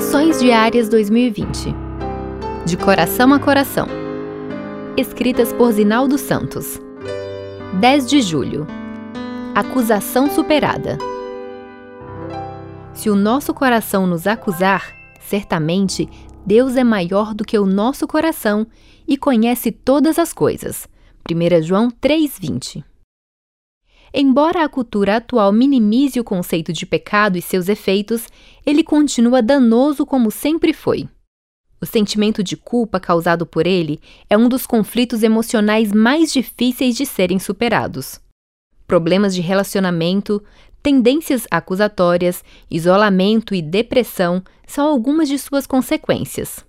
Meditações Diárias 2020 De Coração a Coração. Escritas por Zinaldo Santos. 10 de julho. Acusação superada. Se o nosso coração nos acusar, certamente Deus é maior do que o nosso coração e conhece todas as coisas. 1 João 3,20 Embora a cultura atual minimize o conceito de pecado e seus efeitos, ele continua danoso como sempre foi. O sentimento de culpa causado por ele é um dos conflitos emocionais mais difíceis de serem superados. Problemas de relacionamento, tendências acusatórias, isolamento e depressão são algumas de suas consequências.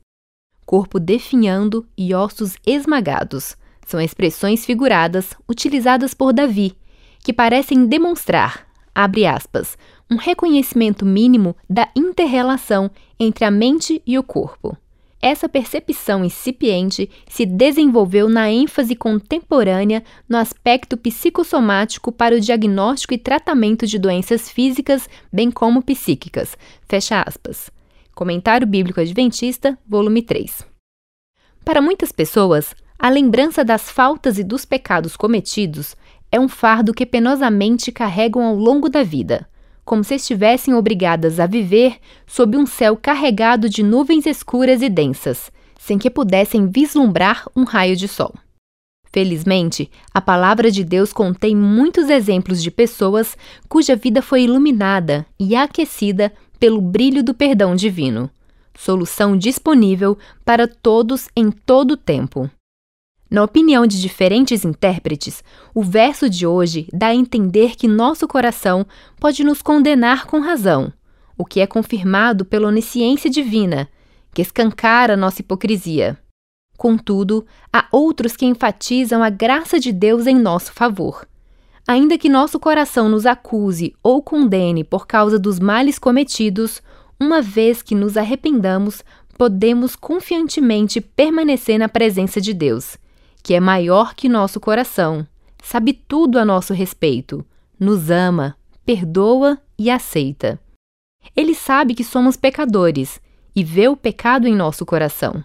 Corpo definhando e ossos esmagados são expressões figuradas utilizadas por Davi que parecem demonstrar, abre aspas, um reconhecimento mínimo da interrelação entre a mente e o corpo. Essa percepção incipiente se desenvolveu na ênfase contemporânea no aspecto psicossomático para o diagnóstico e tratamento de doenças físicas, bem como psíquicas. Fecha aspas. Comentário Bíblico Adventista, volume 3. Para muitas pessoas, a lembrança das faltas e dos pecados cometidos é um fardo que penosamente carregam ao longo da vida, como se estivessem obrigadas a viver sob um céu carregado de nuvens escuras e densas, sem que pudessem vislumbrar um raio de sol. Felizmente, a palavra de Deus contém muitos exemplos de pessoas cuja vida foi iluminada e aquecida pelo brilho do perdão divino, solução disponível para todos em todo o tempo. Na opinião de diferentes intérpretes, o verso de hoje dá a entender que nosso coração pode nos condenar com razão, o que é confirmado pela onisciência divina, que escancara nossa hipocrisia. Contudo, há outros que enfatizam a graça de Deus em nosso favor. Ainda que nosso coração nos acuse ou condene por causa dos males cometidos, uma vez que nos arrependamos, podemos confiantemente permanecer na presença de Deus que é maior que nosso coração, sabe tudo a nosso respeito, nos ama, perdoa e aceita. Ele sabe que somos pecadores e vê o pecado em nosso coração.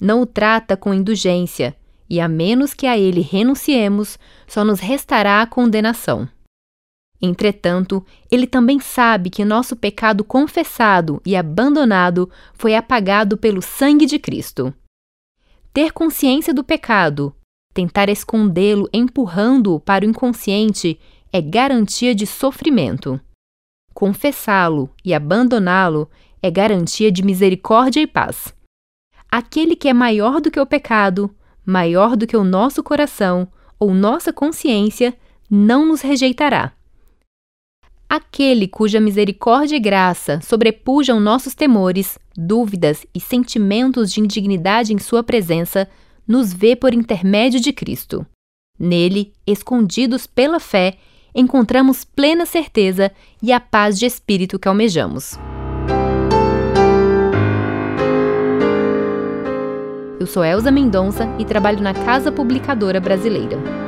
Não o trata com indulgência, e a menos que a ele renunciemos, só nos restará a condenação. Entretanto, ele também sabe que nosso pecado confessado e abandonado foi apagado pelo sangue de Cristo. Ter consciência do pecado, tentar escondê-lo empurrando-o para o inconsciente é garantia de sofrimento. Confessá-lo e abandoná-lo é garantia de misericórdia e paz. Aquele que é maior do que o pecado, maior do que o nosso coração ou nossa consciência, não nos rejeitará. Aquele cuja misericórdia e graça sobrepujam nossos temores, dúvidas e sentimentos de indignidade em Sua presença, nos vê por intermédio de Cristo. Nele, escondidos pela fé, encontramos plena certeza e a paz de espírito que almejamos. Eu sou Elza Mendonça e trabalho na Casa Publicadora Brasileira.